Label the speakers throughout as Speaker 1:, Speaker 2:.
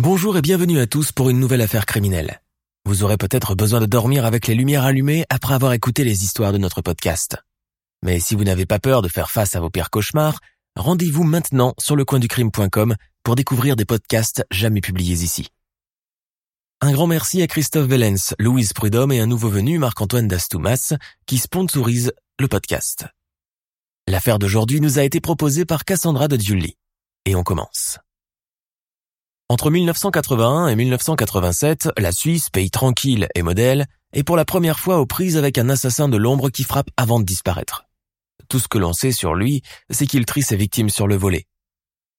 Speaker 1: Bonjour et bienvenue à tous pour une nouvelle affaire criminelle. Vous aurez peut-être besoin de dormir avec les lumières allumées après avoir écouté les histoires de notre podcast. Mais si vous n'avez pas peur de faire face à vos pires cauchemars, rendez-vous maintenant sur lecoinducrime.com pour découvrir des podcasts jamais publiés ici. Un grand merci à Christophe Vellens, Louise Prudhomme et un nouveau venu Marc-Antoine Dastoumas qui sponsorise le podcast. L'affaire d'aujourd'hui nous a été proposée par Cassandra de Giulli. Et on commence. Entre 1981 et 1987, la Suisse, pays tranquille et modèle, est pour la première fois aux prises avec un assassin de l'ombre qui frappe avant de disparaître. Tout ce que l'on sait sur lui, c'est qu'il trie ses victimes sur le volet.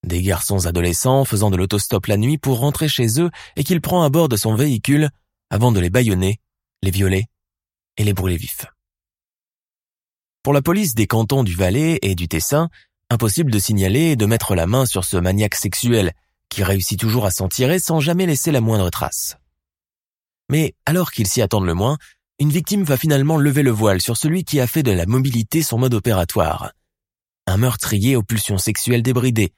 Speaker 1: Des garçons adolescents faisant de l'autostop la nuit pour rentrer chez eux et qu'il prend à bord de son véhicule avant de les bâillonner, les violer et les brûler vifs. Pour la police des cantons du Valais et du Tessin, impossible de signaler et de mettre la main sur ce maniaque sexuel qui réussit toujours à s'en tirer sans jamais laisser la moindre trace. Mais alors qu'il s'y attendent le moins, une victime va finalement lever le voile sur celui qui a fait de la mobilité son mode opératoire. Un meurtrier aux pulsions sexuelles débridées,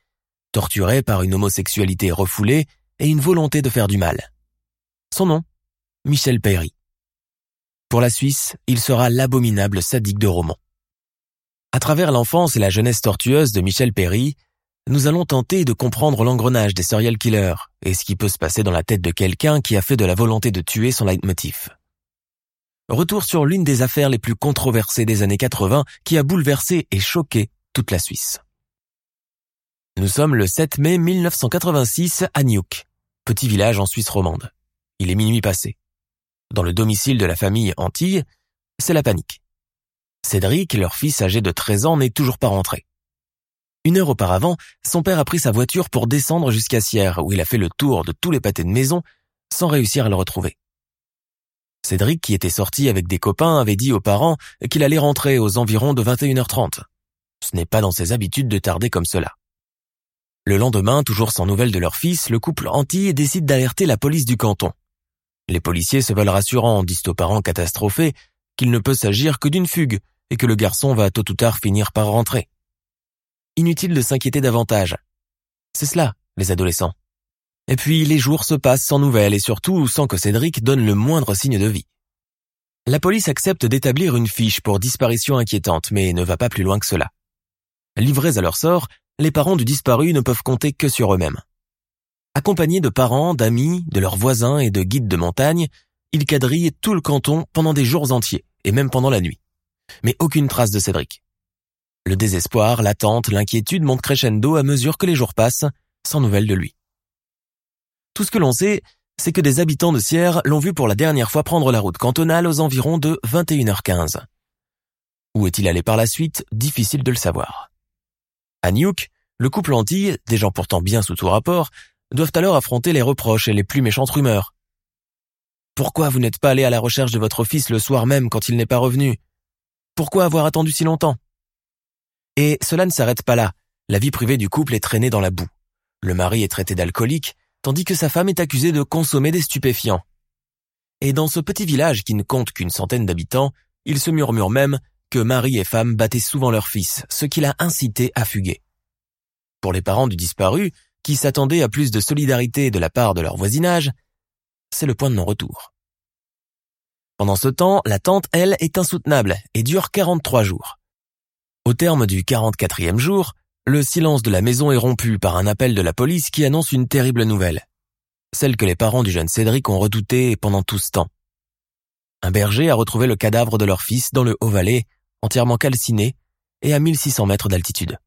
Speaker 1: torturé par une homosexualité refoulée et une volonté de faire du mal. Son nom Michel Perry. Pour la Suisse, il sera l'abominable sadique de roman. À travers l'enfance et la jeunesse tortueuse de Michel Perry, nous allons tenter de comprendre l'engrenage des serial killers et ce qui peut se passer dans la tête de quelqu'un qui a fait de la volonté de tuer son leitmotiv. Retour sur l'une des affaires les plus controversées des années 80 qui a bouleversé et choqué toute la Suisse. Nous sommes le 7 mai 1986 à Niouk, petit village en Suisse romande. Il est minuit passé. Dans le domicile de la famille Antille, c'est la panique. Cédric, leur fils âgé de 13 ans, n'est toujours pas rentré. Une heure auparavant, son père a pris sa voiture pour descendre jusqu'à Sierre, où il a fait le tour de tous les pâtés de maison, sans réussir à le retrouver. Cédric, qui était sorti avec des copains, avait dit aux parents qu'il allait rentrer aux environs de 21h30. Ce n'est pas dans ses habitudes de tarder comme cela. Le lendemain, toujours sans nouvelles de leur fils, le couple Antille décide d'alerter la police du canton. Les policiers se veulent rassurants, disent aux parents catastrophés qu'il ne peut s'agir que d'une fugue et que le garçon va tôt ou tard finir par rentrer. Inutile de s'inquiéter davantage. C'est cela, les adolescents. Et puis les jours se passent sans nouvelles et surtout sans que Cédric donne le moindre signe de vie. La police accepte d'établir une fiche pour disparition inquiétante, mais ne va pas plus loin que cela. Livrés à leur sort, les parents du disparu ne peuvent compter que sur eux-mêmes. Accompagnés de parents, d'amis, de leurs voisins et de guides de montagne, ils quadrillent tout le canton pendant des jours entiers, et même pendant la nuit. Mais aucune trace de Cédric. Le désespoir, l'attente, l'inquiétude montent crescendo à mesure que les jours passent, sans nouvelles de lui. Tout ce que l'on sait, c'est que des habitants de Sierre l'ont vu pour la dernière fois prendre la route cantonale aux environs de 21h15. Où est-il allé par la suite? Difficile de le savoir. À Niouk, le couple Antille, des gens pourtant bien sous tout rapport, doivent alors affronter les reproches et les plus méchantes rumeurs. Pourquoi vous n'êtes pas allé à la recherche de votre fils le soir même quand il n'est pas revenu? Pourquoi avoir attendu si longtemps? Et cela ne s'arrête pas là. La vie privée du couple est traînée dans la boue. Le mari est traité d'alcoolique, tandis que sa femme est accusée de consommer des stupéfiants. Et dans ce petit village qui ne compte qu'une centaine d'habitants, il se murmure même que mari et femme battaient souvent leur fils, ce qui l'a incité à fuguer. Pour les parents du disparu, qui s'attendaient à plus de solidarité de la part de leur voisinage, c'est le point de non-retour. Pendant ce temps, l'attente, elle, est insoutenable et dure 43 jours. Au terme du 44e jour, le silence de la maison est rompu par un appel de la police qui annonce une terrible nouvelle. Celle que les parents du jeune Cédric ont redoutée pendant tout ce temps. Un berger a retrouvé le cadavre de leur fils dans le Haut-Valais, entièrement calciné et à 1600 mètres d'altitude.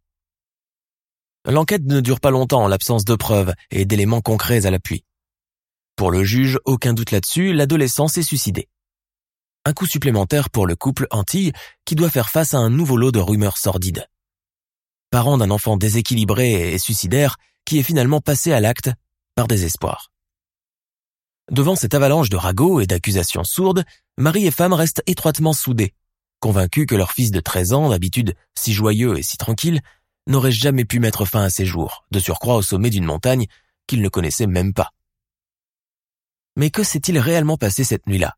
Speaker 1: L'enquête ne dure pas longtemps en l'absence de preuves et d'éléments concrets à l'appui. Pour le juge, aucun doute là-dessus, l'adolescent s'est suicidé. Un coup supplémentaire pour le couple Antille qui doit faire face à un nouveau lot de rumeurs sordides. parent d'un enfant déséquilibré et suicidaire qui est finalement passé à l'acte par désespoir. Devant cette avalanche de ragots et d'accusations sourdes, mari et femme restent étroitement soudés, convaincus que leur fils de 13 ans, d'habitude si joyeux et si tranquille, n'aurait jamais pu mettre fin à ses jours, de surcroît au sommet d'une montagne qu'ils ne connaissaient même pas. Mais que s'est-il réellement passé cette nuit-là?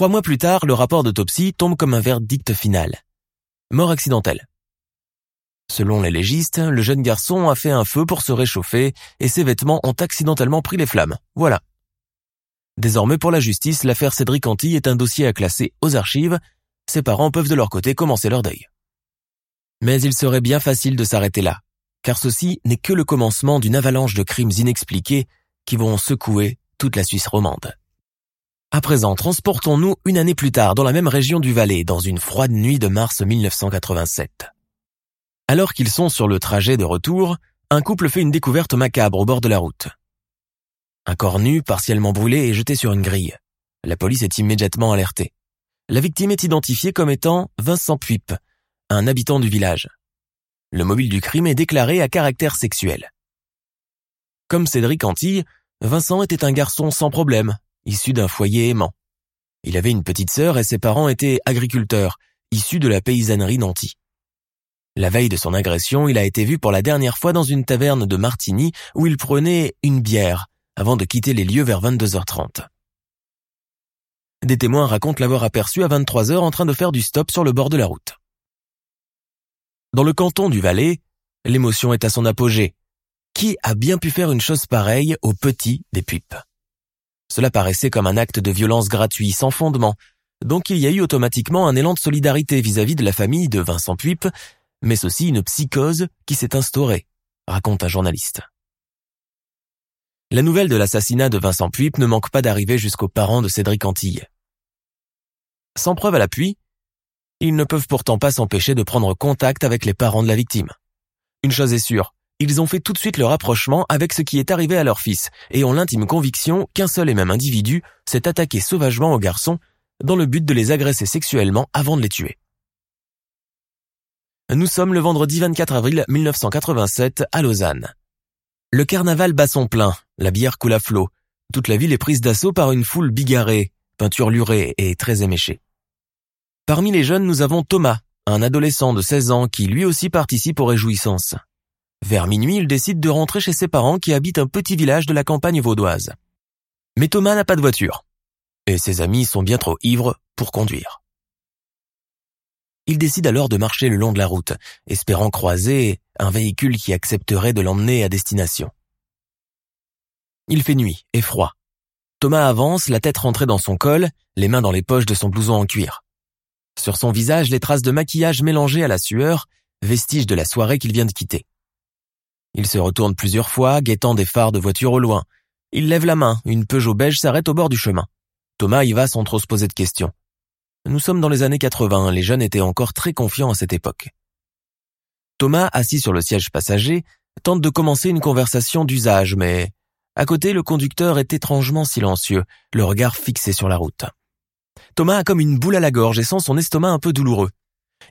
Speaker 1: Trois mois plus tard, le rapport d'autopsie tombe comme un verdict final. Mort accidentelle. Selon les légistes, le jeune garçon a fait un feu pour se réchauffer et ses vêtements ont accidentellement pris les flammes. Voilà. Désormais pour la justice, l'affaire Cédric Antille est un dossier à classer aux archives. Ses parents peuvent de leur côté commencer leur deuil. Mais il serait bien facile de s'arrêter là, car ceci n'est que le commencement d'une avalanche de crimes inexpliqués qui vont secouer toute la Suisse romande. À présent, transportons-nous une année plus tard dans la même région du Valais, dans une froide nuit de mars 1987. Alors qu'ils sont sur le trajet de retour, un couple fait une découverte macabre au bord de la route. Un corps nu, partiellement brûlé, est jeté sur une grille. La police est immédiatement alertée. La victime est identifiée comme étant Vincent Puip, un habitant du village. Le mobile du crime est déclaré à caractère sexuel. Comme Cédric Antille, Vincent était un garçon sans problème, issu d'un foyer aimant. Il avait une petite sœur et ses parents étaient agriculteurs, issus de la paysannerie nantie. La veille de son agression, il a été vu pour la dernière fois dans une taverne de Martigny où il prenait une bière avant de quitter les lieux vers 22h30. Des témoins racontent l'avoir aperçu à 23h en train de faire du stop sur le bord de la route. Dans le canton du Valais, l'émotion est à son apogée. Qui a bien pu faire une chose pareille aux petits des pupes Cela paraissait comme un acte de violence gratuit, sans fondement, donc il y a eu automatiquement un élan de solidarité vis-à-vis de la famille de Vincent Puip mais aussi une psychose qui s'est instaurée, raconte un journaliste. La nouvelle de l'assassinat de Vincent Puip ne manque pas d'arriver jusqu'aux parents de Cédric Antille. Sans preuve à l'appui, ils ne peuvent pourtant pas s'empêcher de prendre contact avec les parents de la victime. Une chose est sûre, ils ont fait tout de suite le rapprochement avec ce qui est arrivé à leur fils et ont l'intime conviction qu'un seul et même individu s'est attaqué sauvagement aux garçons dans le but de les agresser sexuellement avant de les tuer. Nous sommes le vendredi 24 avril 1987 à Lausanne. Le carnaval bat son plein, la bière coule à flot. Toute la ville est prise d'assaut par une foule bigarrée, peinturlurée et très éméchée. Parmi les jeunes, nous avons Thomas, un adolescent de 16 ans qui lui aussi participe aux réjouissances. Vers minuit, il décide de rentrer chez ses parents qui habitent un petit village de la campagne vaudoise. Mais Thomas n'a pas de voiture. Et ses amis sont bien trop ivres pour conduire. Il décide alors de marcher le long de la route, espérant croiser un véhicule qui accepterait de l'emmener à destination. Il fait nuit et froid. Thomas avance, la tête rentrée dans son col, les mains dans les poches de son blouson en cuir. Sur son visage, les traces de maquillage mélangées à la sueur, vestiges de la soirée qu'il vient de quitter. Il se retourne plusieurs fois, guettant des phares de voiture au loin. Il lève la main, une Peugeot beige s'arrête au bord du chemin. Thomas y va sans trop se poser de questions. Nous sommes dans les années 80, les jeunes étaient encore très confiants à cette époque. Thomas, assis sur le siège passager, tente de commencer une conversation d'usage, mais à côté, le conducteur est étrangement silencieux, le regard fixé sur la route. Thomas a comme une boule à la gorge et sent son estomac un peu douloureux.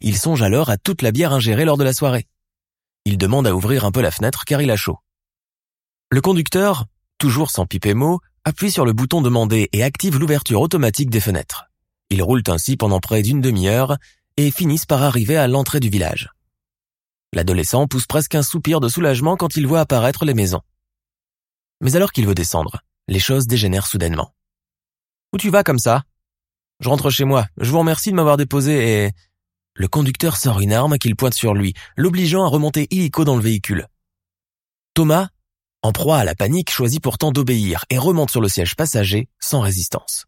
Speaker 1: Il songe alors à toute la bière ingérée lors de la soirée. Il demande à ouvrir un peu la fenêtre car il a chaud. Le conducteur, toujours sans piper mot, appuie sur le bouton demandé et active l'ouverture automatique des fenêtres. Ils roulent ainsi pendant près d'une demi-heure et finissent par arriver à l'entrée du village. L'adolescent pousse presque un soupir de soulagement quand il voit apparaître les maisons. Mais alors qu'il veut descendre, les choses dégénèrent soudainement. Où tu vas comme ça? Je rentre chez moi, je vous remercie de m'avoir déposé et... Le conducteur sort une arme qu'il pointe sur lui, l'obligeant à remonter illico dans le véhicule. Thomas, en proie à la panique, choisit pourtant d'obéir et remonte sur le siège passager sans résistance.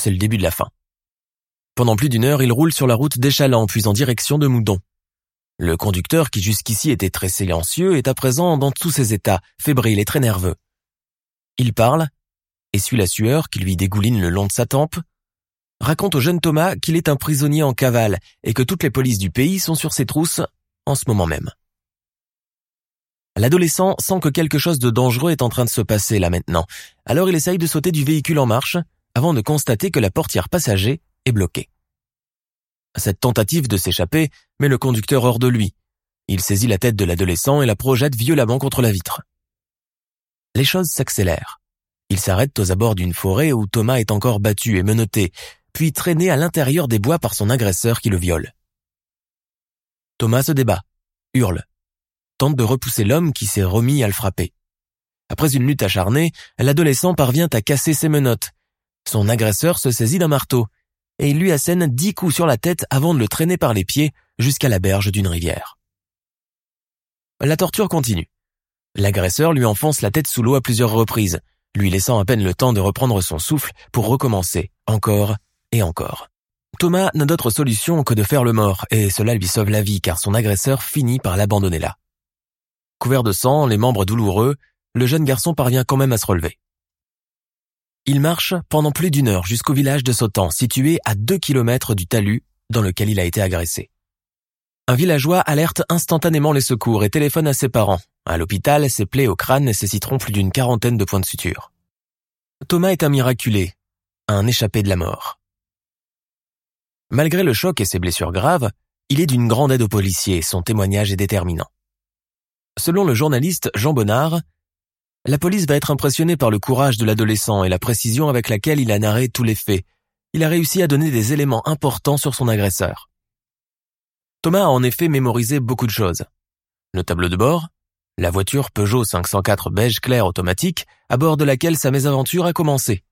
Speaker 1: C'est le début de la fin. Pendant plus d'une heure, il roule sur la route d'Échalant puis en direction de Moudon. Le conducteur, qui jusqu'ici était très silencieux, est à présent dans tous ses états, fébrile et très nerveux. Il parle, essuie la sueur qui lui dégouline le long de sa tempe, raconte au jeune Thomas qu'il est un prisonnier en cavale et que toutes les polices du pays sont sur ses trousses en ce moment même. L'adolescent sent que quelque chose de dangereux est en train de se passer là maintenant, alors il essaye de sauter du véhicule en marche avant de constater que la portière passager est bloqué. Cette tentative de s'échapper met le conducteur hors de lui. Il saisit la tête de l'adolescent et la projette violemment contre la vitre. Les choses s'accélèrent. Il s'arrête aux abords d'une forêt où Thomas est encore battu et menotté, puis traîné à l'intérieur des bois par son agresseur qui le viole. Thomas se débat, hurle, tente de repousser l'homme qui s'est remis à le frapper. Après une lutte acharnée, l'adolescent parvient à casser ses menottes. Son agresseur se saisit d'un marteau et il lui assène dix coups sur la tête avant de le traîner par les pieds jusqu'à la berge d'une rivière. La torture continue. L'agresseur lui enfonce la tête sous l'eau à plusieurs reprises, lui laissant à peine le temps de reprendre son souffle pour recommencer, encore et encore. Thomas n'a d'autre solution que de faire le mort, et cela lui sauve la vie car son agresseur finit par l'abandonner là. Couvert de sang, les membres douloureux, le jeune garçon parvient quand même à se relever. Il marche pendant plus d'une heure jusqu'au village de Sautan, situé à deux kilomètres du talus dans lequel il a été agressé. Un villageois alerte instantanément les secours et téléphone à ses parents. À l'hôpital, ses plaies au crâne nécessiteront plus d'une quarantaine de points de suture. Thomas est un miraculé, un échappé de la mort. Malgré le choc et ses blessures graves, il est d'une grande aide aux policiers, son témoignage est déterminant. Selon le journaliste Jean Bonnard, la police va être impressionnée par le courage de l'adolescent et la précision avec laquelle il a narré tous les faits. Il a réussi à donner des éléments importants sur son agresseur. Thomas a en effet mémorisé beaucoup de choses. Le tableau de bord, la voiture Peugeot 504 beige clair automatique à bord de laquelle sa mésaventure a commencé.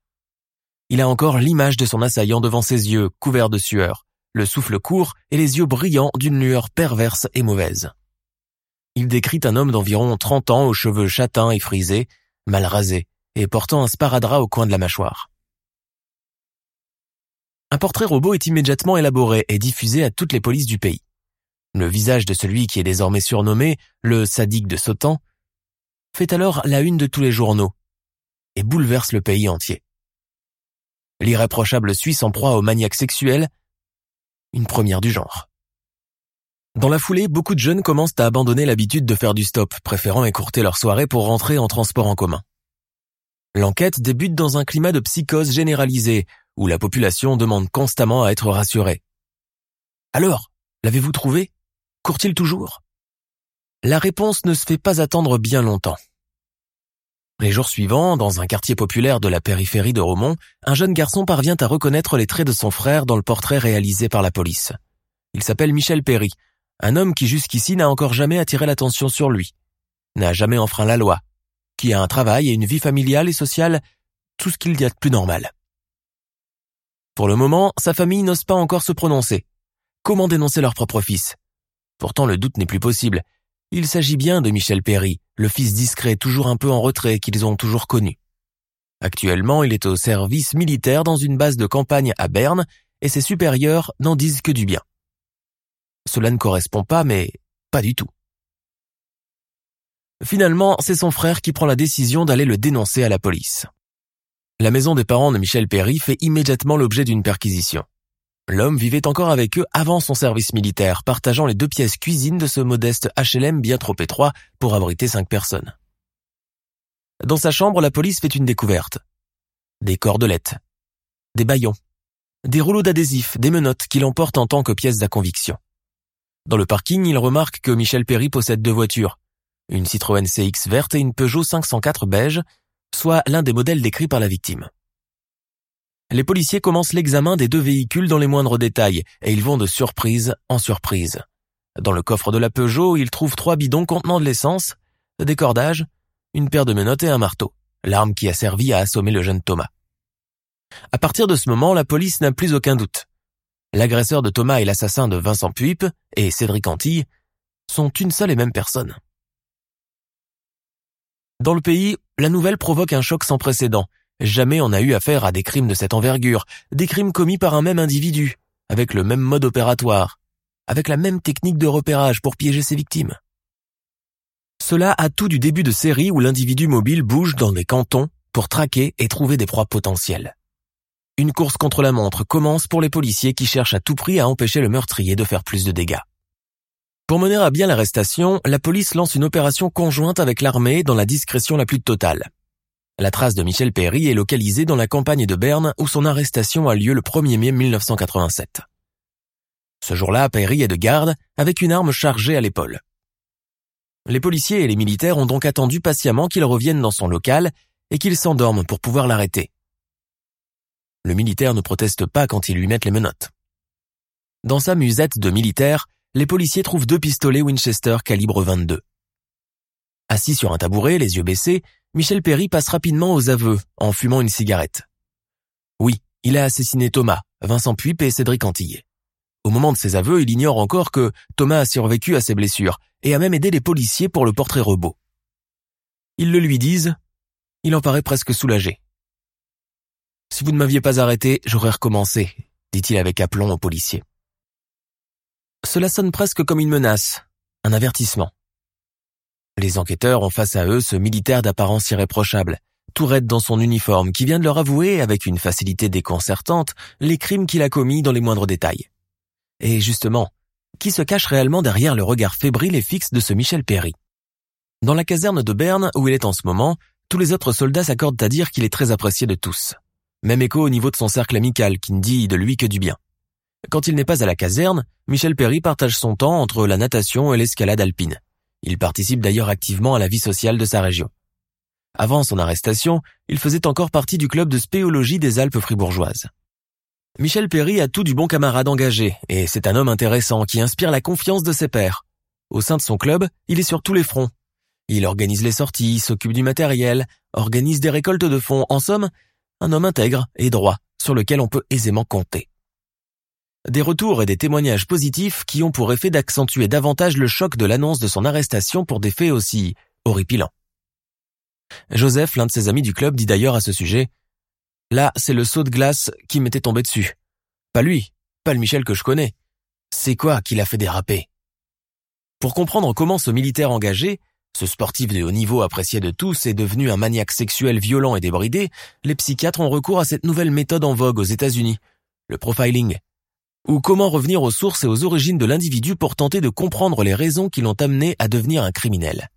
Speaker 1: Il a encore l'image de son assaillant devant ses yeux, couverts de sueur, le souffle court et les yeux brillants d'une lueur perverse et mauvaise. Il décrit un homme d'environ 30 ans aux cheveux châtains et frisés, mal rasés, et portant un sparadrap au coin de la mâchoire. Un portrait robot est immédiatement élaboré et diffusé à toutes les polices du pays. Le visage de celui qui est désormais surnommé le sadique de Sautan fait alors la une de tous les journaux et bouleverse le pays entier. L'irréprochable Suisse en proie au maniaque sexuel, une première du genre. Dans la foulée, beaucoup de jeunes commencent à abandonner l'habitude de faire du stop, préférant écourter leur soirée pour rentrer en transport en commun. L'enquête débute dans un climat de psychose généralisée, où la population demande constamment à être rassurée. Alors, l'avez-vous trouvé? Court-il toujours? La réponse ne se fait pas attendre bien longtemps. Les jours suivants, dans un quartier populaire de la périphérie de Romont, un jeune garçon parvient à reconnaître les traits de son frère dans le portrait réalisé par la police. Il s'appelle Michel Perry, un homme qui jusqu'ici n'a encore jamais attiré l'attention sur lui, n'a jamais enfreint la loi, qui a un travail et une vie familiale et sociale, tout ce qu'il y a de plus normal. Pour le moment, sa famille n'ose pas encore se prononcer. Comment dénoncer leur propre fils? Pourtant, le doute n'est plus possible. Il s'agit bien de Michel Perry, le fils discret toujours un peu en retrait qu'ils ont toujours connu. Actuellement, il est au service militaire dans une base de campagne à Berne et ses supérieurs n'en disent que du bien. Cela ne correspond pas, mais pas du tout. Finalement, c'est son frère qui prend la décision d'aller le dénoncer à la police. La maison des parents de Michel Perry fait immédiatement l'objet d'une perquisition. L'homme vivait encore avec eux avant son service militaire, partageant les deux pièces cuisine de ce modeste HLM bien trop étroit pour abriter cinq personnes. Dans sa chambre, la police fait une découverte. Des cordelettes, des baillons, des rouleaux d'adhésifs, des menottes qu'il emporte en tant que pièces à conviction. Dans le parking, il remarque que Michel Perry possède deux voitures, une Citroën CX verte et une Peugeot 504 beige, soit l'un des modèles décrits par la victime les policiers commencent l'examen des deux véhicules dans les moindres détails et ils vont de surprise en surprise. Dans le coffre de la Peugeot, ils trouvent trois bidons contenant de l'essence, des cordages, une paire de menottes et un marteau, l'arme qui a servi à assommer le jeune Thomas. À partir de ce moment, la police n'a plus aucun doute. L'agresseur de Thomas et l'assassin de Vincent Puip et Cédric Antille sont une seule et même personne. Dans le pays, la nouvelle provoque un choc sans précédent Jamais on n'a eu affaire à des crimes de cette envergure, des crimes commis par un même individu, avec le même mode opératoire, avec la même technique de repérage pour piéger ses victimes. Cela a tout du début de série où l'individu mobile bouge dans des cantons pour traquer et trouver des proies potentielles. Une course contre la montre commence pour les policiers qui cherchent à tout prix à empêcher le meurtrier de faire plus de dégâts. Pour mener à bien l'arrestation, la police lance une opération conjointe avec l'armée dans la discrétion la plus totale. La trace de Michel Perry est localisée dans la campagne de Berne où son arrestation a lieu le 1er mai 1987. Ce jour-là, Perry est de garde avec une arme chargée à l'épaule. Les policiers et les militaires ont donc attendu patiemment qu'il revienne dans son local et qu'il s'endorme pour pouvoir l'arrêter. Le militaire ne proteste pas quand ils lui mettent les menottes. Dans sa musette de militaire, les policiers trouvent deux pistolets Winchester calibre 22. Assis sur un tabouret, les yeux baissés, Michel Perry passe rapidement aux aveux en fumant une cigarette. Oui, il a assassiné Thomas, Vincent Puip et Cédric Antille. Au moment de ses aveux, il ignore encore que Thomas a survécu à ses blessures et a même aidé les policiers pour le portrait robot. Ils le lui disent, il en paraît presque soulagé. Si vous ne m'aviez pas arrêté, j'aurais recommencé, dit-il avec aplomb aux policiers. Cela sonne presque comme une menace, un avertissement. Les enquêteurs ont face à eux ce militaire d'apparence irréprochable, tout raide dans son uniforme, qui vient de leur avouer, avec une facilité déconcertante, les crimes qu'il a commis dans les moindres détails. Et justement, qui se cache réellement derrière le regard fébrile et fixe de ce Michel Perry? Dans la caserne de Berne, où il est en ce moment, tous les autres soldats s'accordent à dire qu'il est très apprécié de tous. Même écho au niveau de son cercle amical, qui ne dit de lui que du bien. Quand il n'est pas à la caserne, Michel Perry partage son temps entre la natation et l'escalade alpine. Il participe d'ailleurs activement à la vie sociale de sa région. Avant son arrestation, il faisait encore partie du club de spéologie des Alpes fribourgeoises. Michel Perry a tout du bon camarade engagé, et c'est un homme intéressant qui inspire la confiance de ses pairs. Au sein de son club, il est sur tous les fronts. Il organise les sorties, s'occupe du matériel, organise des récoltes de fonds, en somme, un homme intègre et droit, sur lequel on peut aisément compter. Des retours et des témoignages positifs qui ont pour effet d'accentuer davantage le choc de l'annonce de son arrestation pour des faits aussi horripilants. Joseph, l'un de ses amis du club, dit d'ailleurs à ce sujet Là, c'est le saut de glace qui m'était tombé dessus. Pas lui, pas le Michel que je connais. C'est quoi qui l'a fait déraper? Pour comprendre comment ce militaire engagé, ce sportif de haut niveau apprécié de tous, est devenu un maniaque sexuel violent et débridé, les psychiatres ont recours à cette nouvelle méthode en vogue aux États-Unis, le profiling. Ou comment revenir aux sources et aux origines de l'individu pour tenter de comprendre les raisons qui l'ont amené à devenir un criminel?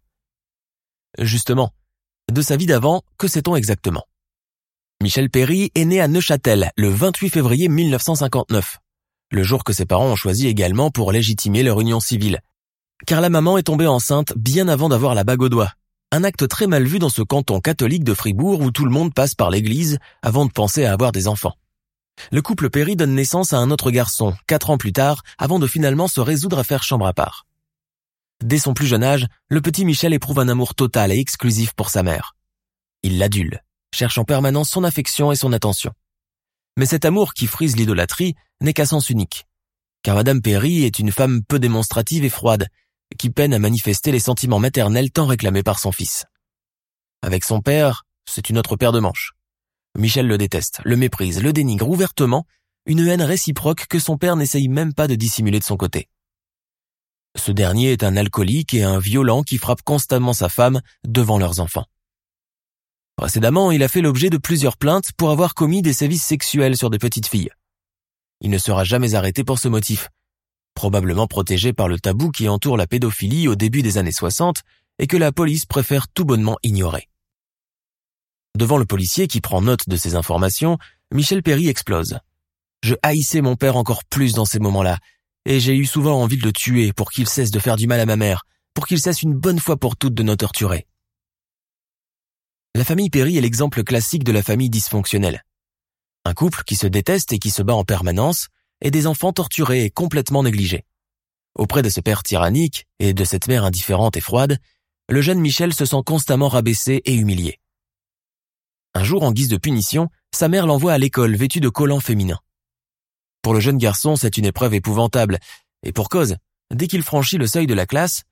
Speaker 1: Justement, de sa vie d'avant, que sait-on exactement? Michel Perry est né à Neuchâtel le 28 février 1959, le jour que ses parents ont choisi également pour légitimer leur union civile. Car la maman est tombée enceinte bien avant d'avoir la bague au doigt. Un acte très mal vu dans ce canton catholique de Fribourg où tout le monde passe par l'église avant de penser à avoir des enfants. Le couple Perry donne naissance à un autre garçon, quatre ans plus tard, avant de finalement se résoudre à faire chambre à part. Dès son plus jeune âge, le petit Michel éprouve un amour total et exclusif pour sa mère. Il l'adule, cherche en permanence son affection et son attention. Mais cet amour qui frise l'idolâtrie n'est qu'à sens unique. Car Madame Perry est une femme peu démonstrative et froide, qui peine à manifester les sentiments maternels tant réclamés par son fils. Avec son père, c'est une autre paire de manches. Michel le déteste, le méprise, le dénigre ouvertement, une haine réciproque que son père n'essaye même pas de dissimuler de son côté. Ce dernier est un alcoolique et un violent qui frappe constamment sa femme devant leurs enfants. Précédemment, il a fait l'objet de plusieurs plaintes pour avoir commis des sévices sexuels sur des petites filles. Il ne sera jamais arrêté pour ce motif, probablement protégé par le tabou qui entoure la pédophilie au début des années 60 et que la police préfère tout bonnement ignorer. Devant le policier qui prend note de ces informations, Michel Perry explose. Je haïssais mon père encore plus dans ces moments-là, et j'ai eu souvent envie de le tuer pour qu'il cesse de faire du mal à ma mère, pour qu'il cesse une bonne fois pour toutes de nous torturer. La famille Perry est l'exemple classique de la famille dysfonctionnelle. Un couple qui se déteste et qui se bat en permanence, et des enfants torturés et complètement négligés. Auprès de ce père tyrannique et de cette mère indifférente et froide, le jeune Michel se sent constamment rabaissé et humilié. Un jour, en guise de punition, sa mère l'envoie à l'école vêtue de collants féminins. Pour le jeune garçon, c'est une épreuve épouvantable, et pour cause, dès qu'il franchit le seuil de la classe,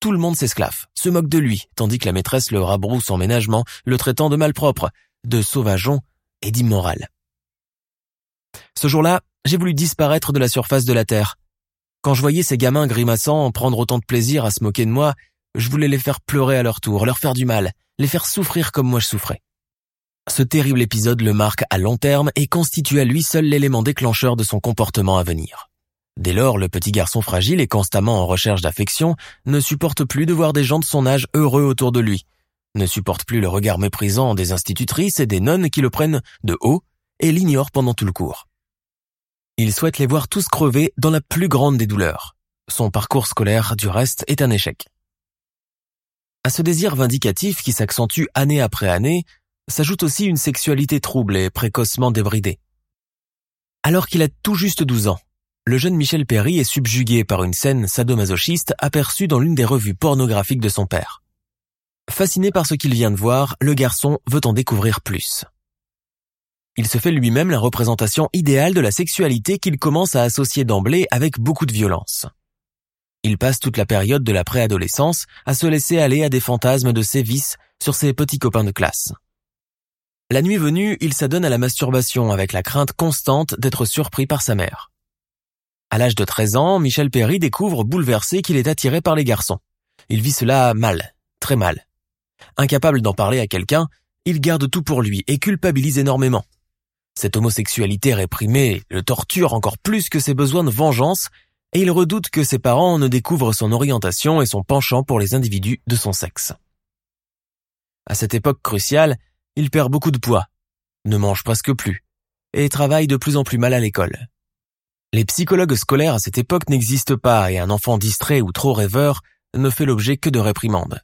Speaker 1: tout le monde s'esclaffe, se moque de lui, tandis que la maîtresse le rabrousse en ménagement, le traitant de malpropre, de sauvageon et d'immoral. Ce jour-là, j'ai voulu disparaître de la surface de la terre. Quand je voyais ces gamins grimaçant, prendre autant de plaisir à se moquer de moi, je voulais les faire pleurer à leur tour, leur faire du mal, les faire souffrir comme moi je souffrais. Ce terrible épisode le marque à long terme et constitue à lui seul l'élément déclencheur de son comportement à venir. Dès lors, le petit garçon fragile et constamment en recherche d'affection ne supporte plus de voir des gens de son âge heureux autour de lui, ne supporte plus le regard méprisant des institutrices et des nonnes qui le prennent de haut et l'ignorent pendant tout le cours. Il souhaite les voir tous crever dans la plus grande des douleurs. Son parcours scolaire, du reste, est un échec. À ce désir vindicatif qui s'accentue année après année, s'ajoute aussi une sexualité trouble et précocement débridée. Alors qu'il a tout juste 12 ans, le jeune Michel Perry est subjugué par une scène sadomasochiste aperçue dans l'une des revues pornographiques de son père. Fasciné par ce qu'il vient de voir, le garçon veut en découvrir plus. Il se fait lui-même la représentation idéale de la sexualité qu'il commence à associer d'emblée avec beaucoup de violence. Il passe toute la période de la préadolescence à se laisser aller à des fantasmes de sévices sur ses petits copains de classe. La nuit venue, il s'adonne à la masturbation avec la crainte constante d'être surpris par sa mère. À l'âge de 13 ans, Michel Perry découvre bouleversé qu'il est attiré par les garçons. Il vit cela mal, très mal. Incapable d'en parler à quelqu'un, il garde tout pour lui et culpabilise énormément. Cette homosexualité réprimée le torture encore plus que ses besoins de vengeance et il redoute que ses parents ne découvrent son orientation et son penchant pour les individus de son sexe. À cette époque cruciale, il perd beaucoup de poids, ne mange presque plus, et travaille de plus en plus mal à l'école. Les psychologues scolaires à cette époque n'existent pas et un enfant distrait ou trop rêveur ne fait l'objet que de réprimandes.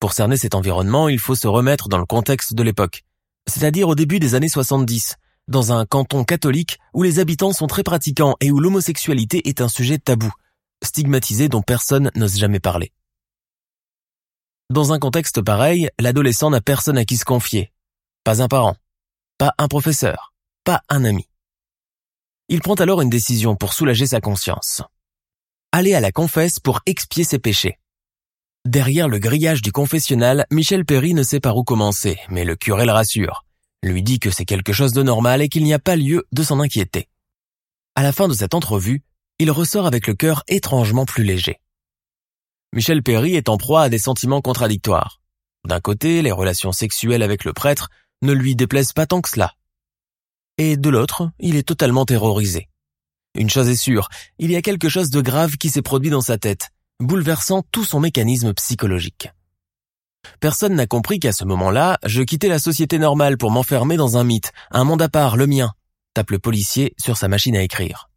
Speaker 1: Pour cerner cet environnement, il faut se remettre dans le contexte de l'époque, c'est-à-dire au début des années 70, dans un canton catholique où les habitants sont très pratiquants et où l'homosexualité est un sujet tabou, stigmatisé dont personne n'ose jamais parler. Dans un contexte pareil, l'adolescent n'a personne à qui se confier. Pas un parent, pas un professeur, pas un ami. Il prend alors une décision pour soulager sa conscience. Aller à la confesse pour expier ses péchés. Derrière le grillage du confessionnal, Michel Perry ne sait par où commencer, mais le curé le rassure, lui dit que c'est quelque chose de normal et qu'il n'y a pas lieu de s'en inquiéter. À la fin de cette entrevue, il ressort avec le cœur étrangement plus léger. Michel Perry est en proie à des sentiments contradictoires. D'un côté, les relations sexuelles avec le prêtre ne lui déplaisent pas tant que cela. Et de l'autre, il est totalement terrorisé. Une chose est sûre, il y a quelque chose de grave qui s'est produit dans sa tête, bouleversant tout son mécanisme psychologique. Personne n'a compris qu'à ce moment-là, je quittais la société normale pour m'enfermer dans un mythe, un monde à part, le mien, tape le policier sur sa machine à écrire.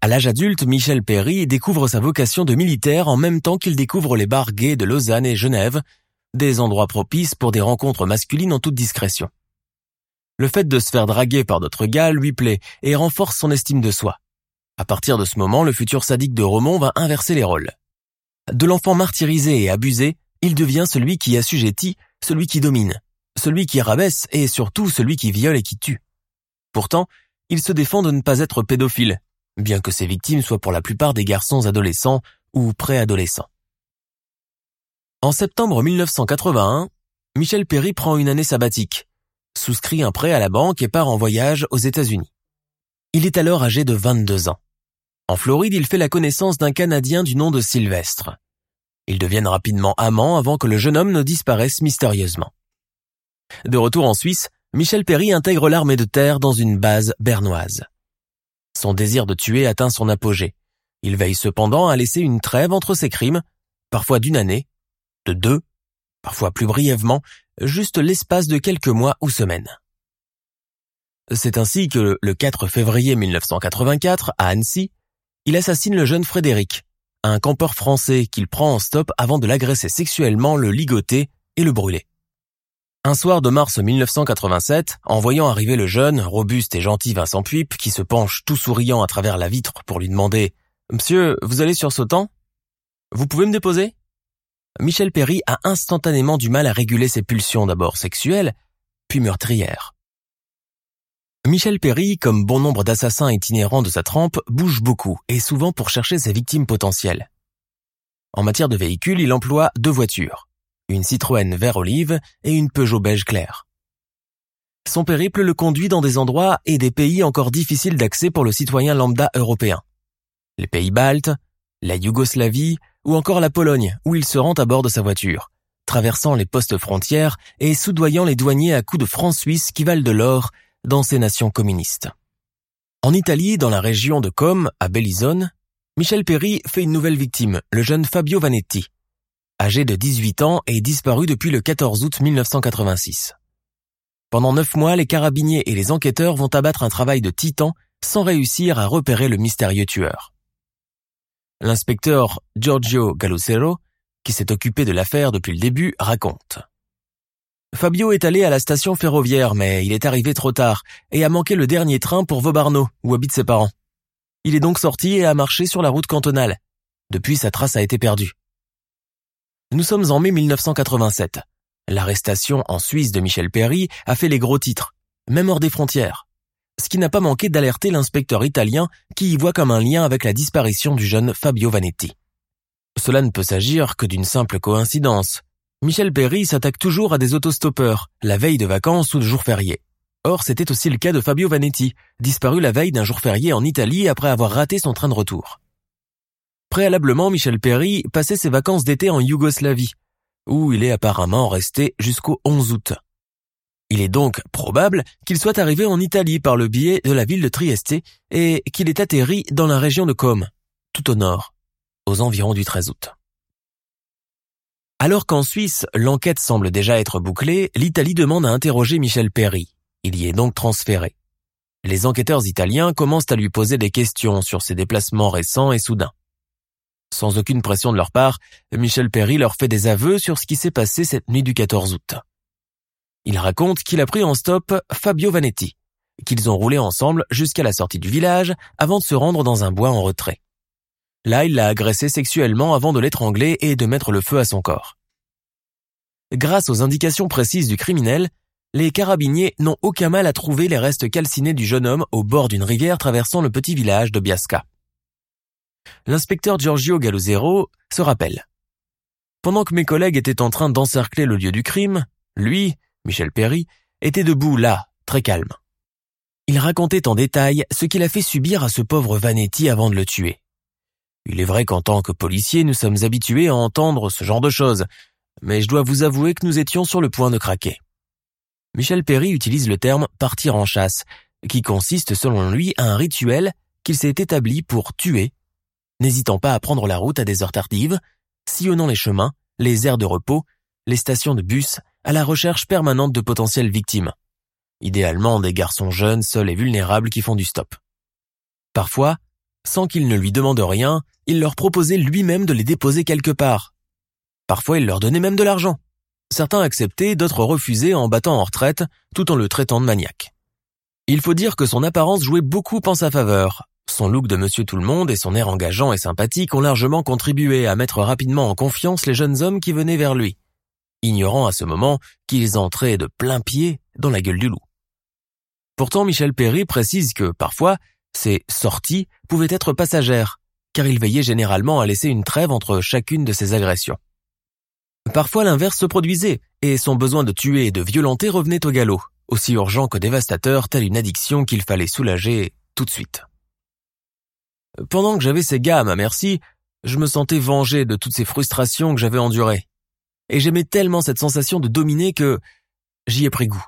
Speaker 1: À l'âge adulte, Michel Perry découvre sa vocation de militaire en même temps qu'il découvre les bars gays de Lausanne et Genève, des endroits propices pour des rencontres masculines en toute discrétion. Le fait de se faire draguer par d'autres gars lui plaît et renforce son estime de soi. À partir de ce moment, le futur sadique de Romont va inverser les rôles. De l'enfant martyrisé et abusé, il devient celui qui assujettit, celui qui domine, celui qui rabaisse et surtout celui qui viole et qui tue. Pourtant, il se défend de ne pas être pédophile, bien que ses victimes soient pour la plupart des garçons adolescents ou préadolescents. En septembre 1981, Michel Perry prend une année sabbatique, souscrit un prêt à la banque et part en voyage aux États-Unis. Il est alors âgé de 22 ans. En Floride, il fait la connaissance d'un Canadien du nom de Sylvestre. Ils deviennent rapidement amants avant que le jeune homme ne disparaisse mystérieusement. De retour en Suisse, Michel Perry intègre l'armée de terre dans une base bernoise. Son désir de tuer atteint son apogée. Il veille cependant à laisser une trêve entre ses crimes, parfois d'une année, de deux, parfois plus brièvement, juste l'espace de quelques mois ou semaines. C'est ainsi que le 4 février 1984, à Annecy, il assassine le jeune Frédéric, un campeur français qu'il prend en stop avant de l'agresser sexuellement, le ligoter et le brûler. Un soir de mars 1987, en voyant arriver le jeune, robuste et gentil Vincent Puip, qui se penche tout souriant à travers la vitre pour lui demander « Monsieur, vous allez sur Sautan Vous pouvez me déposer ?» Michel Perry a instantanément du mal à réguler ses pulsions d'abord sexuelles, puis meurtrières. Michel Perry, comme bon nombre d'assassins itinérants de sa trempe, bouge beaucoup et souvent pour chercher ses victimes potentielles. En matière de véhicules, il emploie deux voitures, une Citroën vert olive et une Peugeot beige clair. Son périple le conduit dans des endroits et des pays encore difficiles d'accès pour le citoyen lambda européen. Les pays baltes, la Yougoslavie ou encore la Pologne où il se rend à bord de sa voiture, traversant les postes frontières et soudoyant les douaniers à coups de francs suisses qui valent de l'or dans ces nations communistes. En Italie, dans la région de Com, à Bellisone, Michel Perry fait une nouvelle victime, le jeune Fabio Vanetti, âgé de 18 ans et disparu depuis le 14 août 1986. Pendant neuf mois, les carabiniers et les enquêteurs vont abattre un travail de titan sans réussir à repérer le mystérieux tueur. L'inspecteur Giorgio Galucero, qui s'est occupé de l'affaire depuis le début, raconte. Fabio est allé à la station ferroviaire, mais il est arrivé trop tard et a manqué le dernier train pour Vaubarno, où habitent ses parents. Il est donc sorti et a marché sur la route cantonale. Depuis, sa trace a été perdue. Nous sommes en mai 1987. L'arrestation en Suisse de Michel Perry a fait les gros titres, même hors des frontières. Ce qui n'a pas manqué d'alerter l'inspecteur italien qui y voit comme un lien avec la disparition du jeune Fabio Vanetti. Cela ne peut s'agir que d'une simple coïncidence. Michel Perry s'attaque toujours à des autostoppeurs, la veille de vacances ou de jours fériés. Or, c'était aussi le cas de Fabio Vanetti, disparu la veille d'un jour férié en Italie après avoir raté son train de retour. Préalablement, Michel Perry passait ses vacances d'été en Yougoslavie, où il est apparemment resté jusqu'au 11 août. Il est donc probable qu'il soit arrivé en Italie par le biais de la ville de Trieste et qu'il ait atterri dans la région de Com, tout au nord, aux environs du 13 août. Alors qu'en Suisse, l'enquête semble déjà être bouclée, l'Italie demande à interroger Michel Perry. Il y est donc transféré. Les enquêteurs italiens commencent à lui poser des questions sur ses déplacements récents et soudains. Sans aucune pression de leur part, Michel Perry leur fait des aveux sur ce qui s'est passé cette nuit du 14 août. Il raconte qu'il a pris en stop Fabio Vanetti, qu'ils ont roulé ensemble jusqu'à la sortie du village avant de se rendre dans un bois en retrait. Là, il l'a agressé sexuellement avant de l'étrangler et de mettre le feu à son corps. Grâce aux indications précises du criminel, les carabiniers n'ont aucun mal à trouver les restes calcinés du jeune homme au bord d'une rivière traversant le petit village de Biasca l'inspecteur Giorgio Galuzero se rappelle. Pendant que mes collègues étaient en train d'encercler le lieu du crime, lui, Michel Perry, était debout là, très calme. Il racontait en détail ce qu'il a fait subir à ce pauvre Vanetti avant de le tuer. Il est vrai qu'en tant que policier, nous sommes habitués à entendre ce genre de choses, mais je dois vous avouer que nous étions sur le point de craquer. Michel Perry utilise le terme partir en chasse, qui consiste selon lui à un rituel qu'il s'est établi pour tuer n'hésitant pas à prendre la route à des heures tardives, sillonnant les chemins, les aires de repos, les stations de bus, à la recherche permanente de potentielles victimes. Idéalement des garçons jeunes, seuls et vulnérables qui font du stop. Parfois, sans qu'ils ne lui demandent rien, il leur proposait lui-même de les déposer quelque part. Parfois, il leur donnait même de l'argent. Certains acceptaient, d'autres refusaient en battant en retraite, tout en le traitant de maniaque. Il faut dire que son apparence jouait beaucoup en sa faveur, son look de monsieur tout le monde et son air engageant et sympathique ont largement contribué à mettre rapidement en confiance les jeunes hommes qui venaient vers lui, ignorant à ce moment qu'ils entraient de plein pied dans la gueule du loup. Pourtant, Michel Perry précise que, parfois, ces sorties pouvaient être passagères, car il veillait généralement à laisser une trêve entre chacune de ses agressions. Parfois l'inverse se produisait, et son besoin de tuer et de violenter revenait au galop, aussi urgent que dévastateur, telle une addiction qu'il fallait soulager tout de suite. Pendant que j'avais ces gars à ma merci, je me sentais vengé de toutes ces frustrations que j'avais endurées. Et j'aimais tellement cette sensation de dominer que j'y ai pris goût.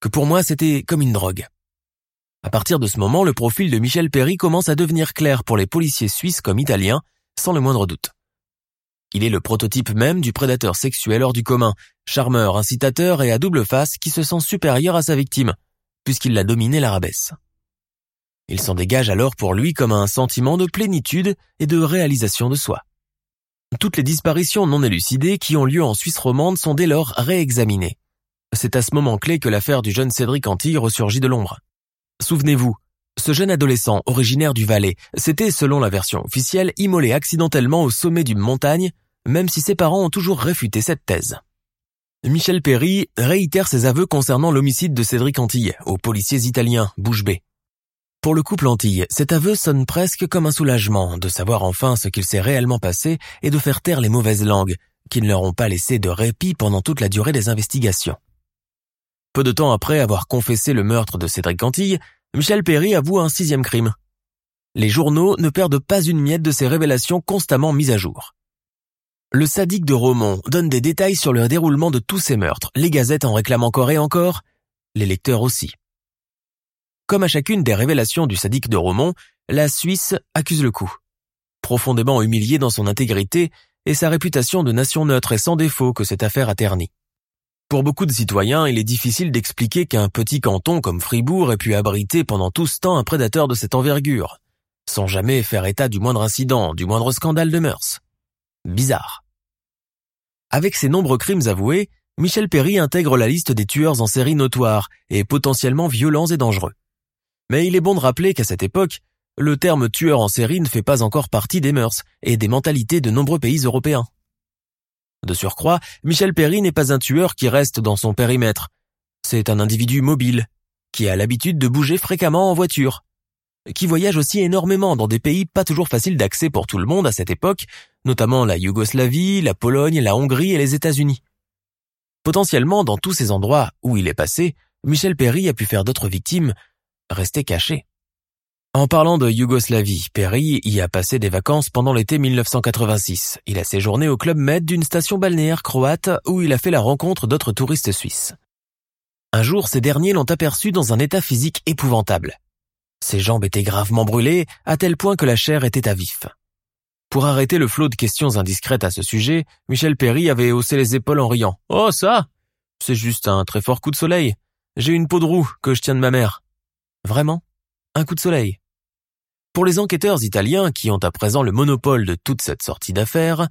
Speaker 1: Que pour moi, c'était comme une drogue. À partir de ce moment, le profil de Michel Perry commence à devenir clair pour les policiers suisses comme italiens, sans le moindre doute. Il est le prototype même du prédateur sexuel hors du commun, charmeur, incitateur et à double face qui se sent supérieur à sa victime, puisqu'il l'a dominé la rabaisse. Il s'en dégage alors pour lui comme un sentiment de plénitude et de réalisation de soi. Toutes les disparitions non élucidées qui ont lieu en Suisse romande sont dès lors réexaminées. C'est à ce moment clé que l'affaire du jeune Cédric Antille ressurgit de l'ombre. Souvenez-vous, ce jeune adolescent originaire du Valais s'était, selon la version officielle, immolé accidentellement au sommet d'une montagne, même si ses parents ont toujours réfuté cette thèse. Michel Perry réitère ses aveux concernant l'homicide de Cédric Antille aux policiers italiens, bouche bée. Pour le couple Antille, cet aveu sonne presque comme un soulagement de savoir enfin ce qu'il s'est réellement passé et de faire taire les mauvaises langues, qui ne leur ont pas laissé de répit pendant toute la durée des investigations. Peu de temps après avoir confessé le meurtre de Cédric Antille, Michel Perry avoue un sixième crime. Les journaux ne perdent pas une miette de ces révélations constamment mises à jour. Le sadique de Romont donne des détails sur le déroulement de tous ces meurtres. Les gazettes en réclament encore et encore, les lecteurs aussi. Comme à chacune des révélations du sadique de Romont, la Suisse accuse le coup. Profondément humiliée dans son intégrité et sa réputation de nation neutre et sans défaut que cette affaire a terni. Pour beaucoup de citoyens, il est difficile d'expliquer qu'un petit canton comme Fribourg ait pu abriter pendant tout ce temps un prédateur de cette envergure, sans jamais faire état du moindre incident, du moindre scandale de mœurs. Bizarre. Avec ses nombreux crimes avoués, Michel Perry intègre la liste des tueurs en série notoires et potentiellement violents et dangereux. Mais il est bon de rappeler qu'à cette époque, le terme tueur en série ne fait pas encore partie des mœurs et des mentalités de nombreux pays européens. De surcroît, Michel Perry n'est pas un tueur qui reste dans son périmètre. C'est un individu mobile, qui a l'habitude de bouger fréquemment en voiture, qui voyage aussi énormément dans des pays pas toujours faciles d'accès pour tout le monde à cette époque, notamment la Yougoslavie, la Pologne, la Hongrie et les États-Unis. Potentiellement, dans tous ces endroits où il est passé, Michel Perry a pu faire d'autres victimes rester cachées. En parlant de Yougoslavie, Perry y a passé des vacances pendant l'été 1986. Il a séjourné au Club Med d'une station balnéaire croate où il a fait la rencontre d'autres touristes suisses. Un jour, ces derniers l'ont aperçu dans un état physique épouvantable. Ses jambes étaient gravement brûlées, à tel point que la chair était à vif. Pour arrêter le flot de questions indiscrètes à ce sujet, Michel Perry avait haussé les épaules en riant. Oh ça C'est juste un très fort coup de soleil. J'ai une peau de roue que je tiens de ma mère. Vraiment? Un coup de soleil pour les enquêteurs italiens qui ont à présent le monopole de toute cette sortie d'affaires,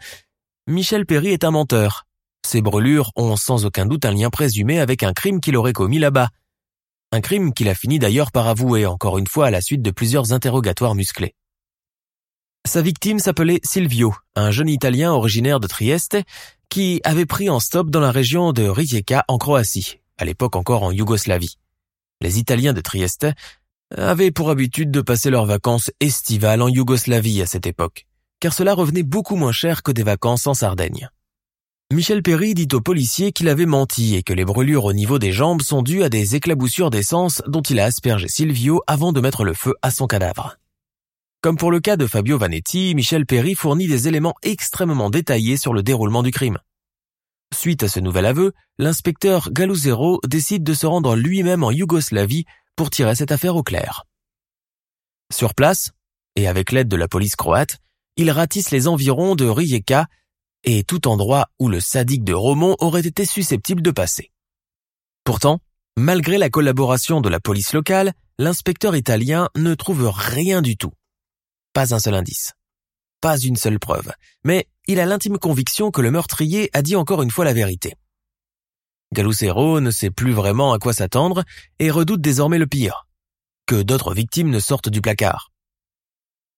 Speaker 1: Michel Perry est un menteur. Ses brûlures ont sans aucun doute un lien présumé avec un crime qu'il aurait commis là-bas. Un crime qu'il a fini d'ailleurs par avouer encore une fois à la suite de plusieurs interrogatoires musclés. Sa victime s'appelait Silvio, un jeune Italien originaire de Trieste qui avait pris en stop dans la région de Rijeka en Croatie, à l'époque encore en Yougoslavie. Les Italiens de Trieste avaient pour habitude de passer leurs vacances estivales en Yougoslavie à cette époque, car cela revenait beaucoup moins cher que des vacances en Sardaigne. Michel Perry dit aux policiers qu'il avait menti et que les brûlures au niveau des jambes sont dues à des éclaboussures d'essence dont il a aspergé Silvio avant de mettre le feu à son cadavre. Comme pour le cas de Fabio Vanetti, Michel Perry fournit des éléments extrêmement détaillés sur le déroulement du crime. Suite à ce nouvel aveu, l'inspecteur Galuzero décide de se rendre lui-même en Yougoslavie pour tirer cette affaire au clair. Sur place, et avec l'aide de la police croate, il ratisse les environs de Rijeka et tout endroit où le sadique de Romont aurait été susceptible de passer. Pourtant, malgré la collaboration de la police locale, l'inspecteur italien ne trouve rien du tout. Pas un seul indice. Pas une seule preuve. Mais il a l'intime conviction que le meurtrier a dit encore une fois la vérité. Galucero ne sait plus vraiment à quoi s'attendre et redoute désormais le pire, que d'autres victimes ne sortent du placard.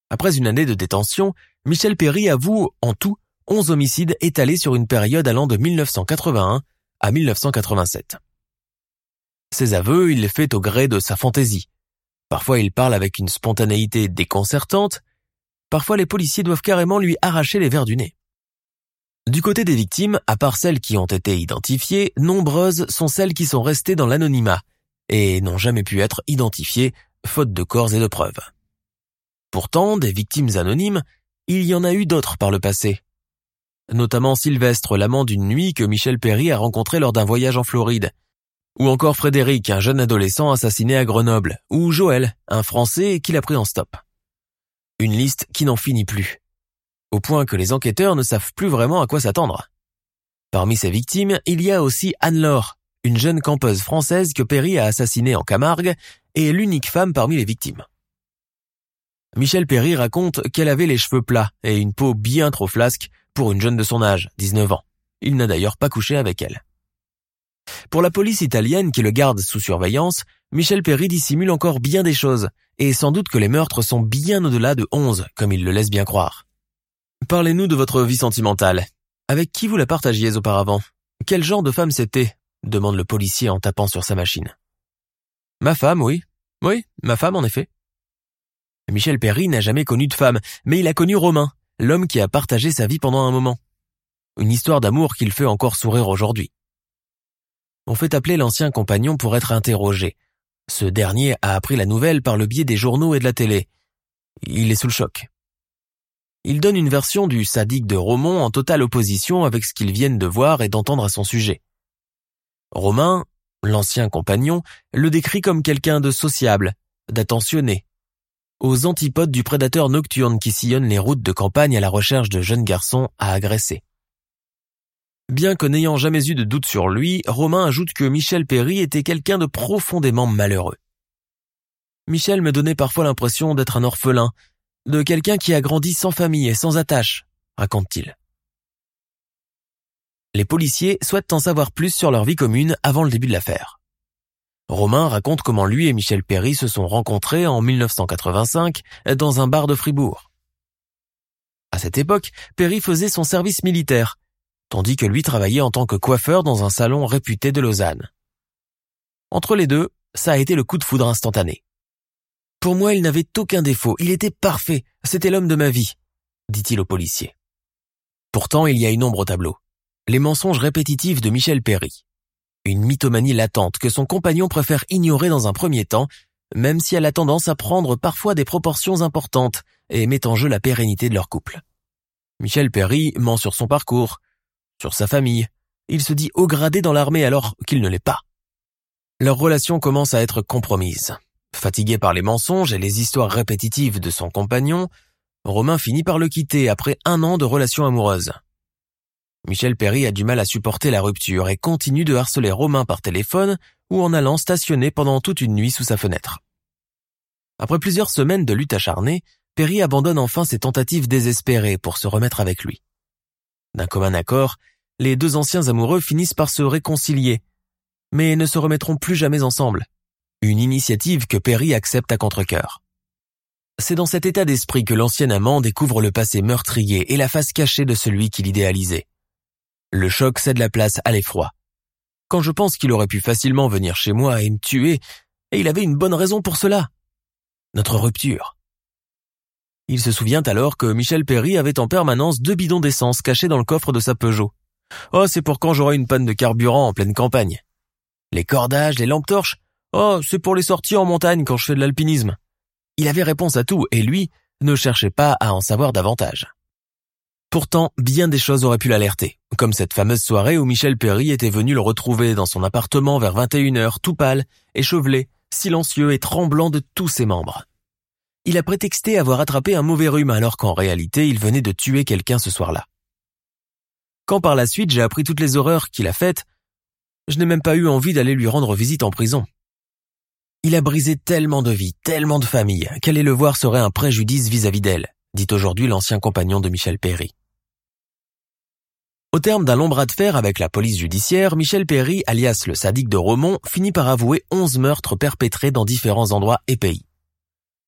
Speaker 1: Après une année de détention, Michel Perry avoue en tout 11 homicides étalés sur une période allant de 1981 à 1987. Ses aveux, il les fait au gré de sa fantaisie. Parfois il parle avec une spontanéité déconcertante, parfois les policiers doivent carrément lui arracher les verres du nez. Du côté des victimes, à part celles qui ont été identifiées, nombreuses sont celles qui sont restées dans l'anonymat et n'ont jamais pu être identifiées, faute de corps et de preuves. Pourtant, des victimes anonymes, il y en a eu d'autres par le passé. Notamment Sylvestre, l'amant d'une nuit que Michel Perry a rencontré lors d'un voyage en Floride. Ou encore Frédéric, un jeune adolescent assassiné à Grenoble. Ou Joël, un Français qui l'a pris en stop. Une liste qui n'en finit plus au point que les enquêteurs ne savent plus vraiment à quoi s'attendre. Parmi ces victimes, il y a aussi Anne-Laure, une jeune campeuse française que Perry a assassinée en Camargue et l'unique femme parmi les victimes. Michel Perry raconte qu'elle avait les cheveux plats et une peau bien trop flasque pour une jeune de son âge, 19 ans. Il n'a d'ailleurs pas couché avec elle. Pour la police italienne qui le garde sous surveillance, Michel Perry dissimule encore bien des choses, et sans doute que les meurtres sont bien au-delà de 11, comme il le laisse bien croire. Parlez-nous de votre vie sentimentale. Avec qui vous la partagiez auparavant? Quel genre de femme c'était? demande le policier en tapant sur sa machine. Ma femme, oui. Oui, ma femme en effet. Michel Perry n'a jamais connu de femme, mais il a connu Romain, l'homme qui a partagé sa vie pendant un moment. Une histoire d'amour qu'il fait encore sourire aujourd'hui. On fait appeler l'ancien compagnon pour être interrogé. Ce dernier a appris la nouvelle par le biais des journaux et de la télé. Il est sous le choc. Il donne une version du sadique de Romont en totale opposition avec ce qu'ils viennent de voir et d'entendre à son sujet. Romain, l'ancien compagnon, le décrit comme quelqu'un de sociable, d'attentionné, aux antipodes du prédateur nocturne qui sillonne les routes de campagne à la recherche de jeunes garçons à agresser. Bien que n'ayant jamais eu de doute sur lui, Romain ajoute que Michel Perry était quelqu'un de profondément malheureux. Michel me donnait parfois l'impression d'être un orphelin, de quelqu'un qui a grandi sans famille et sans attache, raconte-t-il. Les policiers souhaitent en savoir plus sur leur vie commune avant le début de l'affaire. Romain raconte comment lui et Michel Perry se sont rencontrés en 1985 dans un bar de Fribourg. À cette époque, Perry faisait son service militaire tandis que lui travaillait en tant que coiffeur dans un salon réputé de Lausanne. Entre les deux, ça a été le coup de foudre instantané. Pour moi, il n'avait aucun défaut, il était parfait, c'était l'homme de ma vie, dit-il au policier. Pourtant, il y a une ombre au tableau. Les mensonges répétitifs de Michel Perry. Une mythomanie latente que son compagnon préfère ignorer dans un premier temps, même si elle a tendance à prendre parfois des proportions importantes et met en jeu la pérennité de leur couple. Michel Perry ment sur son parcours, sur sa famille. Il se dit haut gradé dans l'armée alors qu'il ne l'est pas. Leur relation commence à être compromise. Fatigué par les mensonges et les histoires répétitives de son compagnon, Romain finit par le quitter après un an de relation amoureuse. Michel Perry a du mal à supporter la rupture et continue de harceler Romain par téléphone ou en allant stationner pendant toute une nuit sous sa fenêtre. Après plusieurs semaines de lutte acharnée, Perry abandonne enfin ses tentatives désespérées pour se remettre avec lui. D'un commun accord, les deux anciens amoureux finissent par se réconcilier, mais ne se remettront plus jamais ensemble. Une initiative que Perry accepte à contre-cœur. C'est dans cet état d'esprit que l'ancien amant découvre le passé meurtrier et la face cachée de celui qu'il idéalisait. Le choc cède la place à l'effroi. Quand je pense qu'il aurait pu facilement venir chez moi et me tuer, et il avait une bonne raison pour cela. Notre rupture. Il se souvient alors que Michel Perry avait en permanence deux bidons d'essence cachés dans le coffre de sa Peugeot. Oh, c'est pour quand j'aurai une panne de carburant en pleine campagne. Les cordages, les lampes torches. Oh, c'est pour les sorties en montagne quand je fais de l'alpinisme. Il avait réponse à tout et lui ne cherchait pas à en savoir davantage. Pourtant, bien des choses auraient pu l'alerter, comme cette fameuse soirée où Michel Perry était venu le retrouver dans son appartement vers 21h, tout pâle, échevelé, silencieux et tremblant de tous ses membres il a prétexté avoir attrapé un mauvais rhume alors qu'en réalité il venait de tuer quelqu'un ce soir-là. Quand par la suite j'ai appris toutes les horreurs qu'il a faites, je n'ai même pas eu envie d'aller lui rendre visite en prison. Il a brisé tellement de vies, tellement de familles, qu'aller le voir serait un préjudice vis-à-vis d'elle, dit aujourd'hui l'ancien compagnon de Michel Perry. Au terme d'un long bras de fer avec la police judiciaire, Michel Perry, alias le sadique de Romont, finit par avouer 11 meurtres perpétrés dans différents endroits et pays.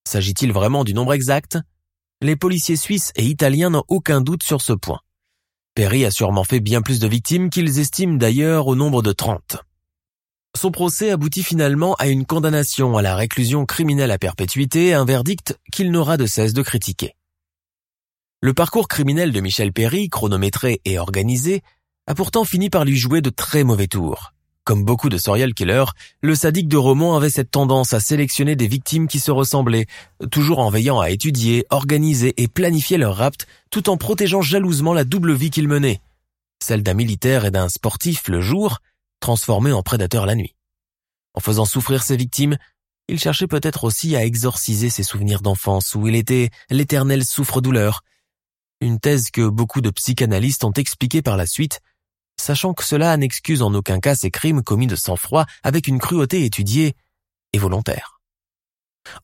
Speaker 1: S'agit-il vraiment du nombre exact? Les policiers suisses et italiens n'ont aucun doute sur ce point. Perry a sûrement fait bien plus de victimes qu'ils estiment d'ailleurs au nombre de 30. Son procès aboutit finalement à une condamnation à la réclusion criminelle à perpétuité, un verdict qu'il n'aura de cesse de critiquer. Le parcours criminel de Michel Perry, chronométré et organisé, a pourtant fini par lui jouer de très mauvais tours. Comme beaucoup de serial killers, le sadique de Romont avait cette tendance à sélectionner des victimes qui se ressemblaient, toujours en veillant à étudier, organiser et planifier leur rapt, tout en protégeant jalousement la double vie qu'il menait, celle d'un militaire et d'un sportif le jour, transformé en prédateur la nuit. En faisant souffrir ses victimes, il cherchait peut-être aussi à exorciser ses souvenirs d'enfance où il était l'éternel souffre-douleur. Une thèse que beaucoup de psychanalystes ont expliquée par la suite, sachant que cela n'excuse en aucun cas ces crimes commis de sang-froid avec une cruauté étudiée et volontaire.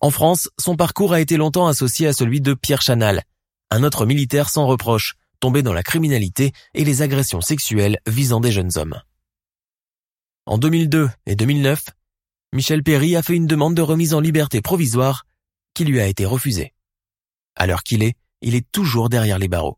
Speaker 1: En France, son parcours a été longtemps associé à celui de Pierre Chanal, un autre militaire sans reproche, tombé dans la criminalité et les agressions sexuelles visant des jeunes hommes. En 2002 et 2009, Michel Perry a fait une demande de remise en liberté provisoire qui lui a été refusée. À l'heure qu'il est, il est toujours derrière les barreaux.